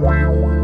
Wow.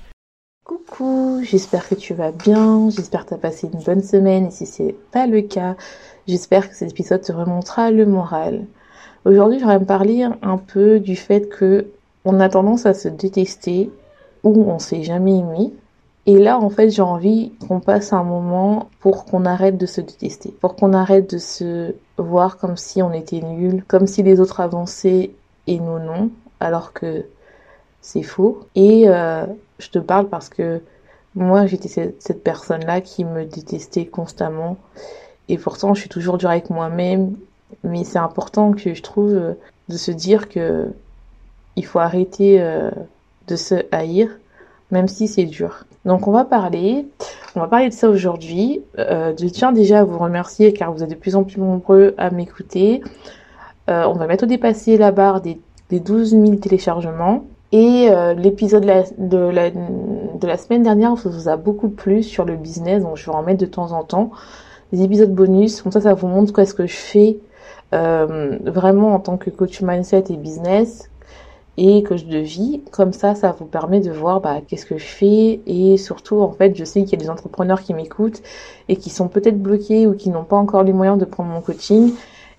Coucou, j'espère que tu vas bien, j'espère que tu as passé une bonne semaine et si c'est pas le cas, j'espère que cet épisode te remontera le moral. Aujourd'hui, j'aimerais me parler un peu du fait que on a tendance à se détester ou on s'est jamais aimé. Et là, en fait, j'ai envie qu'on passe un moment pour qu'on arrête de se détester, pour qu'on arrête de se voir comme si on était nul, comme si les autres avançaient et nous non, alors que c'est faux. Et euh, je te parle parce que moi, j'étais cette, personne-là qui me détestait constamment. Et pourtant, je suis toujours dure avec moi-même. Mais c'est important que je trouve euh, de se dire que il faut arrêter euh, de se haïr, même si c'est dur. Donc on va parler, on va parler de ça aujourd'hui. je tiens déjà à vous remercier car vous êtes de plus en plus nombreux à m'écouter. on va bientôt dépasser la barre des, des 12 000 téléchargements. Et euh, l'épisode de la, de, la, semaine dernière vous a beaucoup plu sur le business, donc je vais en mettre de temps en temps. Des épisodes bonus, comme ça ça vous montre quoi ce que je fais euh, vraiment en tant que coach mindset et business et coach de vie. Comme ça, ça vous permet de voir bah, qu'est-ce que je fais et surtout en fait je sais qu'il y a des entrepreneurs qui m'écoutent et qui sont peut-être bloqués ou qui n'ont pas encore les moyens de prendre mon coaching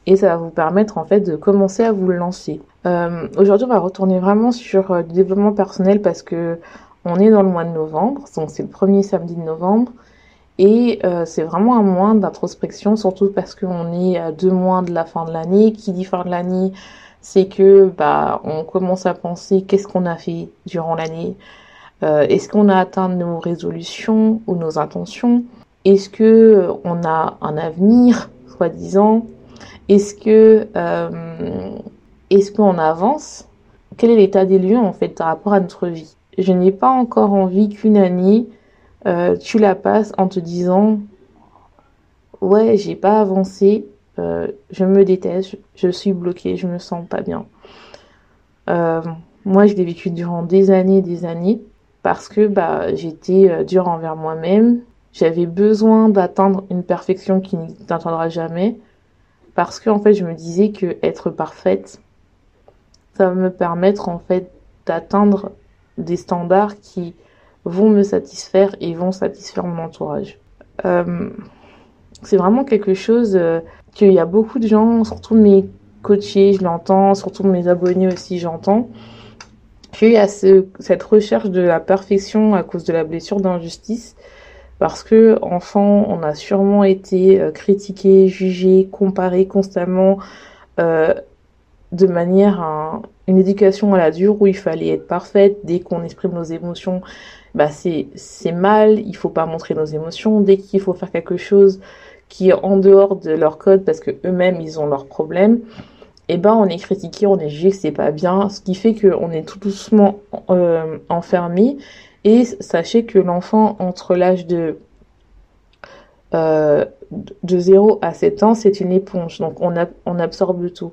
et ça va vous permettre en fait de commencer à vous lancer. Euh, Aujourd'hui, on va retourner vraiment sur euh, le développement personnel parce que on est dans le mois de novembre, donc c'est le premier samedi de novembre. Et euh, c'est vraiment un mois d'introspection, surtout parce qu'on est à deux mois de la fin de l'année. Qui dit fin de l'année, c'est que bah on commence à penser qu'est-ce qu'on a fait durant l'année. Euh, Est-ce qu'on a atteint nos résolutions ou nos intentions? Est-ce que euh, on a un avenir, soi-disant? Est-ce que euh, est-ce qu'on avance? Quel est l'état des lieux en fait par rapport à notre vie? Je n'ai pas encore envie qu'une année euh, tu la passes en te disant ouais j'ai pas avancé, euh, je me déteste, je, suis bloquée, je me sens pas bien. moi je l'ai vécu durant des années, des années parce que bah j'étais dure envers moi-même. J'avais besoin d'atteindre une perfection qui n'atteindra jamais parce que en fait je me disais que être parfaite ça va me permettre en fait d'atteindre des standards qui vont me satisfaire et vont satisfaire mon entourage. Euh, c'est vraiment quelque chose euh, qu'il y a beaucoup de gens, surtout mes coachés, je l'entends, surtout mes abonnés aussi, j'entends, qu'il y a ce, cette recherche de la perfection à cause de la blessure d'injustice parce que enfant, on a sûrement été euh, critiqué, jugé, comparé constamment euh, de manière à une éducation à la dure où il fallait être parfaite. Dès qu'on exprime nos émotions, bah c'est mal. Il faut pas montrer nos émotions. Dès qu'il faut faire quelque chose qui est en dehors de leur code parce que eux-mêmes ils ont leurs problèmes, eh ben on est critiqué, on est jugé que c'est pas bien, ce qui fait qu'on est tout doucement euh, enfermé et sachez que l'enfant entre l'âge de euh, de 0 à 7 ans, c'est une éponge. Donc on, on absorbe tout.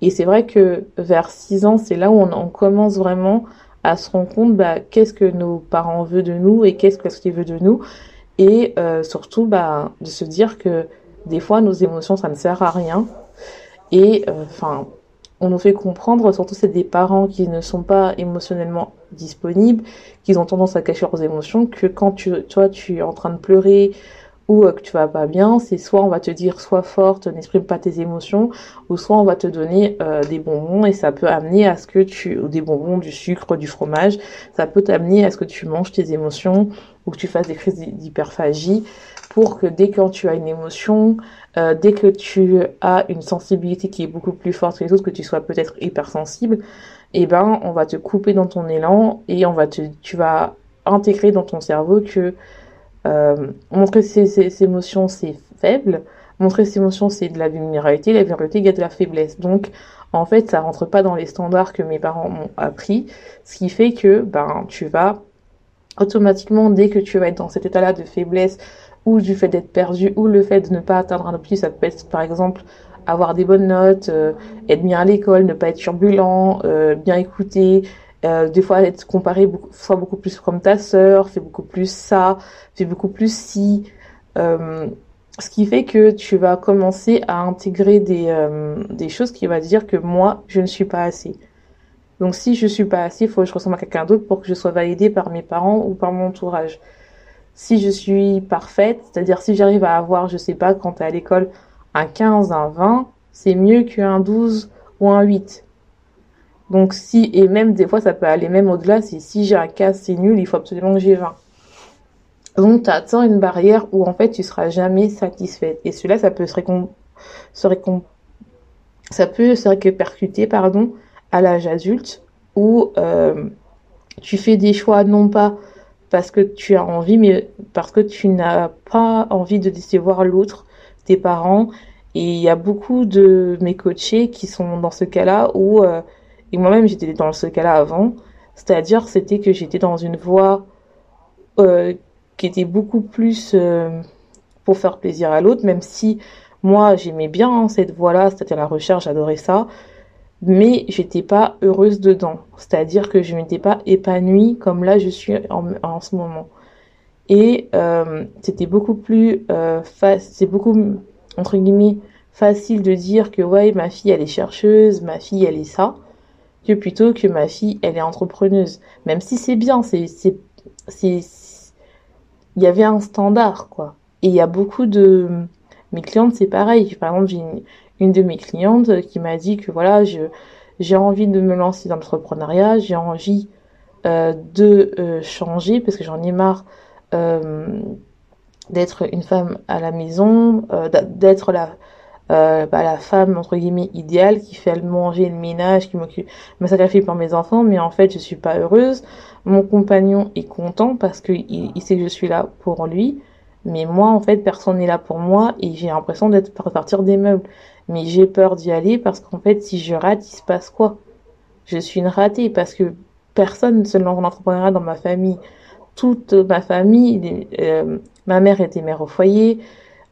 Et c'est vrai que vers 6 ans, c'est là où on, commence vraiment à se rendre compte bah, qu'est-ce que nos parents veulent de nous et qu'est-ce qu'ils veulent de nous. Et euh, surtout bah, de se dire que des fois nos émotions, ça ne sert à rien. Et euh, enfin, on nous fait comprendre, surtout c'est des parents qui ne sont pas émotionnellement disponibles, qui ont tendance à cacher leurs émotions, que quand tu, toi, tu es en train de pleurer ou que tu vas pas bien, c'est soit on va te dire sois forte, n'exprime pas tes émotions, ou soit on va te donner des bonbons et ça peut amener à ce que tu, ou des bonbons, du sucre, du fromage, ça peut t'amener à ce que tu manges tes émotions ou que tu fasses des crises d'hyperphagie pour que dès que tu as une émotion, euh, dès que tu as une sensibilité qui est beaucoup plus forte que les autres, que tu sois peut-être hypersensible, eh ben on va te couper dans ton élan et on va te, tu vas intégrer dans ton cerveau que euh, montrer ses, émotions c'est faible, montrer ses émotions c'est de la vulnérabilité, la vulnérabilité il y a de la faiblesse. Donc en fait ça rentre pas dans les standards que mes parents m'ont appris, ce qui fait que ben tu vas automatiquement dès que tu vas être dans cet état-là de faiblesse, ou du fait d'être perdu, ou le fait de ne pas atteindre un objectif, ça peut être par exemple avoir des bonnes notes, euh, être bien à l'école, ne pas être turbulent, euh, bien écouter, euh, des fois être comparé soit beaucoup plus comme ta sœur, fait beaucoup plus ça, fait beaucoup plus si. ce qui fait que tu vas commencer à intégrer des, des choses qui va dire que moi, je ne suis pas assez. Donc si je suis pas assez, il faut que je ressemble à quelqu'un d'autre pour que je sois validée par mes parents ou par mon entourage si je suis parfaite, c'est-à-dire si j'arrive à avoir, je sais pas, quand tu es à l'école, un 15, un 20, c'est mieux qu'un 12 ou un 8. Donc si, et même des fois ça peut aller même au-delà, c'est si j'ai un 15 c'est nul, il faut absolument que j'ai 20. Donc tu atteins une barrière où en fait tu seras jamais satisfaite. Et cela, ça peut se ça peut se répercuter, pardon, à l'âge adulte où euh, tu fais des choix non pas parce que tu as envie, mais parce que tu n'as pas envie de décevoir l'autre, tes parents. Et il y a beaucoup de mes coachés qui sont dans ce cas-là où, euh, et moi-même j'étais dans ce cas-là avant, c'est-à-dire c'était que j'étais dans une voie euh, qui était beaucoup plus euh, pour faire plaisir à l'autre, même si moi j'aimais bien cette voie-là, c'est-à-dire la recherche, j'adorais ça, mais j'étais pas heureuse dedans. C'est-à-dire que je m'étais pas épanouie comme là je suis en, ce moment. Et euh, c'était beaucoup plus euh, c'est beaucoup entre guillemets facile de dire que ouais ma fille elle est chercheuse, ma fille elle est ça, que plutôt que ma fille elle est entrepreneuse. Même si c'est bien, c'est c'est il y avait un standard quoi. Et il y a beaucoup de mes clientes c'est pareil. Par exemple j'ai une de mes clientes qui m'a dit que voilà, je, j'ai envie de me lancer dans l'entrepreneuriat, j'ai envie euh, de euh, changer parce que j'en ai marre euh, d'être une femme à la maison, d'être la, bah, la femme entre guillemets idéale qui fait le manger, le ménage, qui m'occupe, me sacrifie pour mes enfants, mais en fait je suis pas heureuse. Mon compagnon est content parce qu'il il sait que je suis là pour lui. Mais moi, en fait, personne n'est là pour moi et j'ai l'impression d'être par partir des meubles. Mais j'ai peur d'y aller parce qu'en fait, si je rate, il se passe quoi? Je suis une ratée parce que personne ne se lance en entrepreneuriat dans ma famille. Toute ma famille, euh, ma mère était mère au foyer,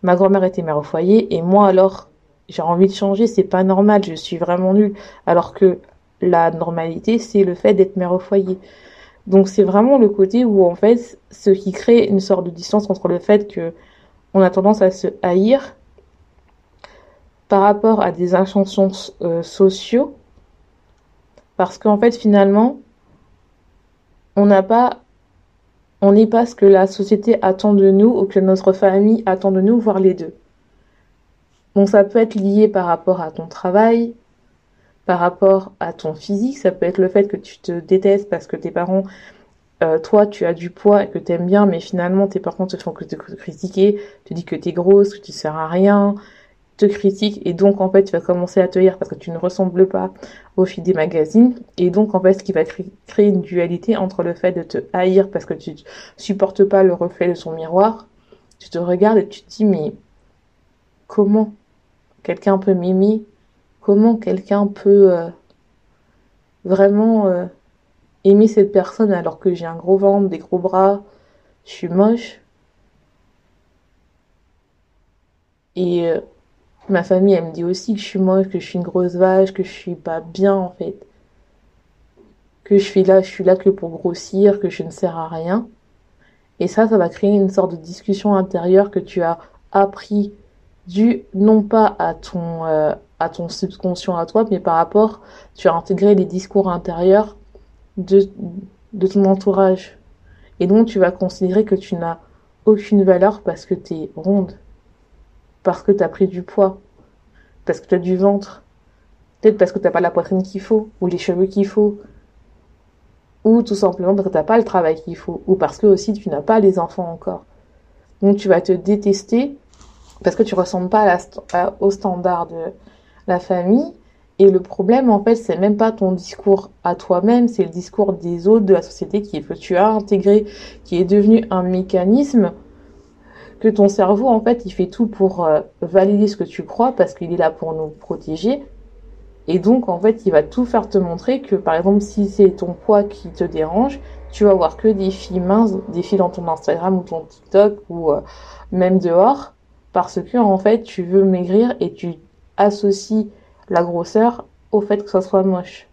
ma grand-mère était mère au foyer et moi alors, j'ai envie de changer, c'est pas normal, je suis vraiment nulle. Alors que la normalité, c'est le fait d'être mère au foyer. Donc c'est vraiment le côté où en fait, ce qui crée une sorte de distance entre le fait que on a tendance à se haïr par rapport à des injonctions euh, sociaux, parce qu'en fait finalement, on n'a pas, on n'est pas ce que la société attend de nous ou que notre famille attend de nous, voire les deux. Donc ça peut être lié par rapport à ton travail, par rapport à ton physique. Ça peut être le fait que tu te détestes parce que tes parents, euh, toi, tu as du poids et que tu aimes bien, mais finalement, tes parents te font que te critiquer, te dis que tu es grosse, que tu sers à rien, te critiquent et donc en fait tu vas commencer à te haïr parce que tu ne ressembles pas au fil des magazines et donc en fait ce qui va créer une dualité entre le fait de te haïr parce que tu supportes pas le reflet de son miroir, tu te regardes et tu te dis mais comment quelqu'un peut m'aimer? Comment quelqu'un peut euh, vraiment euh, aimer cette personne alors que j'ai un gros ventre, des gros bras, je suis moche? Et euh, ma famille, elle me dit aussi que je suis moche, que je suis une grosse vache, que je suis pas bien en fait. Que je suis là, je suis là que pour grossir, que je ne sers à rien. Et ça, ça va créer une sorte de discussion intérieure que tu as appris dû non pas à ton à ton subconscient à toi, mais par rapport, tu as intégré les discours intérieurs de, de ton entourage. Et donc, tu vas considérer que tu n'as aucune valeur parce que tu es ronde, parce que tu as pris du poids, parce que tu as du ventre, peut-être parce que tu n'as pas la poitrine qu'il faut, ou les cheveux qu'il faut, ou tout simplement parce que tu n'as pas le travail qu'il faut, ou parce que aussi tu n'as pas les enfants encore. Donc tu vas te détester parce que tu ressembles pas au standard de la famille. Et le problème, en fait, c'est même pas ton discours à toi-même, c'est le discours des autres, de la société qui, que tu as intégré, qui est devenu un mécanisme que ton cerveau, en fait, il fait tout pour euh, valider ce que tu crois parce qu'il est là pour nous protéger. Et donc, en fait, il va tout faire te montrer que, par exemple, si c'est ton poids qui te dérange, tu vas voir que des filles minces, des filles dans ton Instagram ou ton TikTok ou euh, même dehors, parce que, en fait, tu veux maigrir et tu associe la grosseur au fait que ça soit moche.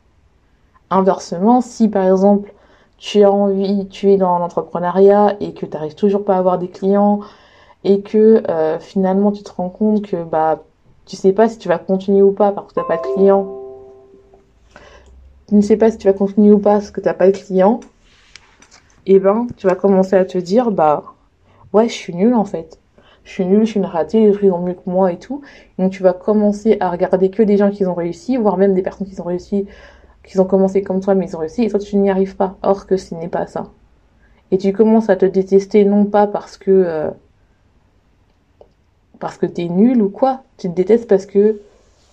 Inversement, si par exemple tu as envie, tu es dans l'entrepreneuriat et que tu n'arrives toujours pas à avoir des clients et que euh, finalement tu te rends compte que bah tu sais pas si tu vas continuer ou pas parce que tu n'as pas de clients. Tu ne sais pas si tu vas continuer ou pas parce que tu n'as pas de clients. Et eh ben, tu vas commencer à te dire bah ouais, je suis nulle en fait je suis nulle, je suis une ratée, les ont mieux que moi et tout. Donc tu vas commencer à regarder que des gens qui ont réussi, voire même des personnes qui ont réussi, qui ont commencé comme toi mais ils ont réussi, et toi tu n'y arrives pas. Or que ce n'est pas ça. Et tu commences à te détester non pas parce que euh, parce que t'es nul ou quoi, tu te détestes parce que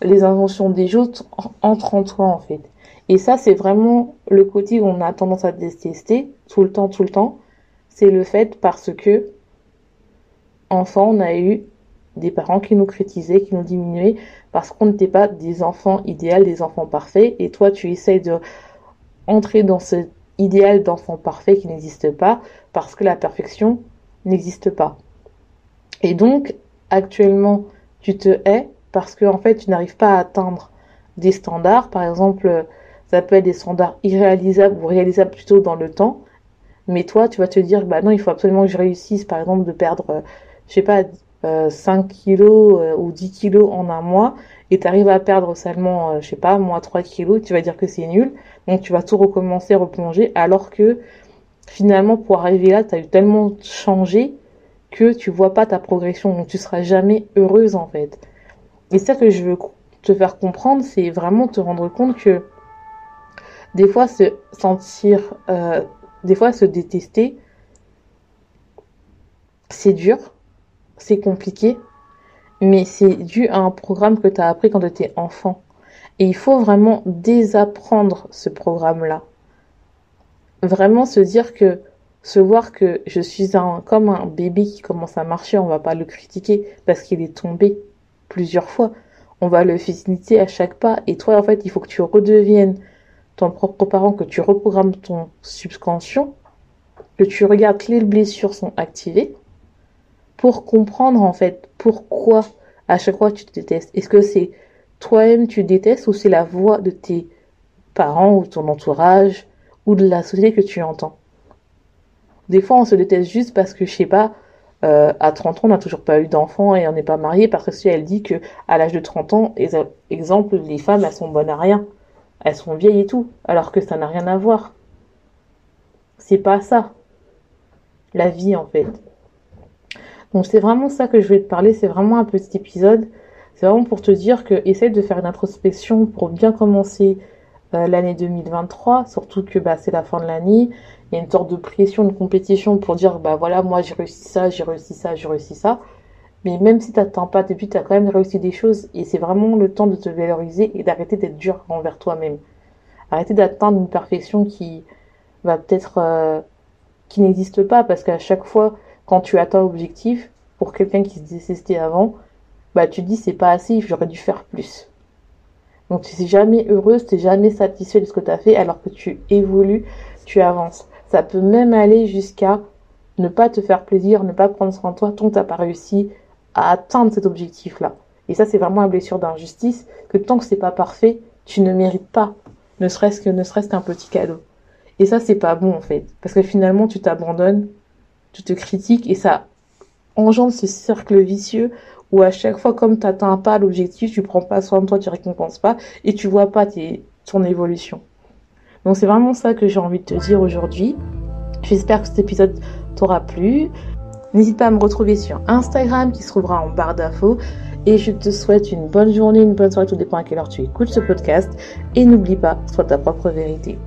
les inventions des autres entrent en toi en fait. Et ça c'est vraiment le côté où on a tendance à détester tout le temps, tout le temps. C'est le fait parce que enfant, on a eu des parents qui nous critisaient, qui nous diminuaient, parce qu'on n'était pas des enfants idéaux, des enfants parfaits, et toi tu essayes de entrer dans ce idéal d'enfant parfait qui n'existe pas, parce que la perfection n'existe pas. Et donc, actuellement, tu te hais parce que en fait, tu n'arrives pas à atteindre des standards. Par exemple, ça peut être des standards irréalisables ou réalisables plutôt dans le temps. Mais toi, tu vas te dire, bah non, il faut absolument que je réussisse, par exemple, de perdre je sais pas, 5 euh, kilos euh, ou 10 kilos en un mois et tu arrives à perdre seulement, euh, je sais pas, moins 3 kilos, tu vas dire que c'est nul. Donc tu vas tout recommencer, replonger, alors que finalement pour arriver là, tu as eu tellement changé que tu vois pas ta progression, donc tu seras jamais heureuse en fait. Et ça que je veux te faire comprendre, c'est vraiment te rendre compte que des fois se sentir, des fois se détester, c'est dur, c'est compliqué, mais c'est dû à un programme que tu as appris quand tu étais enfant. Et il faut vraiment désapprendre ce programme-là. Vraiment se dire que, se voir que je suis un, comme un bébé qui commence à marcher, on va pas le critiquer parce qu'il est tombé plusieurs fois. On va le féliciter à chaque pas. Et toi, en fait, il faut que tu redeviennes ton propre parent, que tu reprogrammes ton subconscient, que tu regardes que les blessures sont activées pour comprendre en fait pourquoi à chaque fois tu te détestes. Est-ce que c'est toi-même tu détestes ou c'est la voix de tes parents ou ton entourage ou de la société que tu entends? Des fois on se déteste juste parce que je sais pas, euh, à 30 ans on n'a toujours pas eu d'enfant et on n'est pas marié parce que si elle dit que à l'âge de 30 ans, exemple, les femmes elles sont bonnes à rien, elles sont vieilles et tout, alors que ça n'a rien à voir. C'est pas ça. La vie en fait. Donc c'est vraiment ça que je vais te parler, c'est vraiment un petit épisode. C'est vraiment pour te dire que essaye de faire une introspection pour bien commencer euh, l'année 2023, surtout que bah, c'est la fin de l'année. Il y a une sorte de pression, de compétition pour dire bah voilà, moi j'ai réussi ça, j'ai réussi ça, j'ai réussi ça. Mais même si tu n'attends pas depuis, tu as quand même réussi des choses et c'est vraiment le temps de te valoriser et d'arrêter d'être dur envers toi-même. Arrêter d'atteindre une perfection qui va peut-être euh, qui n'existe pas parce qu'à chaque fois quand tu atteins l'objectif, pour quelqu'un qui se détestait avant, bah tu te dis c'est pas assez, j'aurais dû faire plus. Donc tu n'es jamais heureuse, tu n'es jamais satisfait de ce que tu as fait alors que tu évolues, tu avances. Ça peut même aller jusqu'à ne pas te faire plaisir, ne pas prendre soin de toi tant que tu n'as pas réussi à atteindre cet objectif-là. Et ça, c'est vraiment une blessure d'injustice que tant que c'est pas parfait, tu ne mérites pas, ne serait-ce que ne serait-ce qu'un petit cadeau. Et ça, c'est pas bon en fait, parce que finalement, tu t'abandonnes tu te critiques et ça engendre ce cercle vicieux où à chaque fois, comme tu n'atteins pas l'objectif, tu prends pas soin de toi, tu récompenses pas et tu vois pas ton évolution. Donc c'est vraiment ça que j'ai envie de te dire aujourd'hui. J'espère que cet épisode t'aura plu. N'hésite pas à me retrouver sur Instagram qui se trouvera en barre d'infos. Et je te souhaite une bonne journée, une bonne soirée, tout dépend à quelle heure tu écoutes ce podcast. Et n'oublie pas, sois ta propre vérité.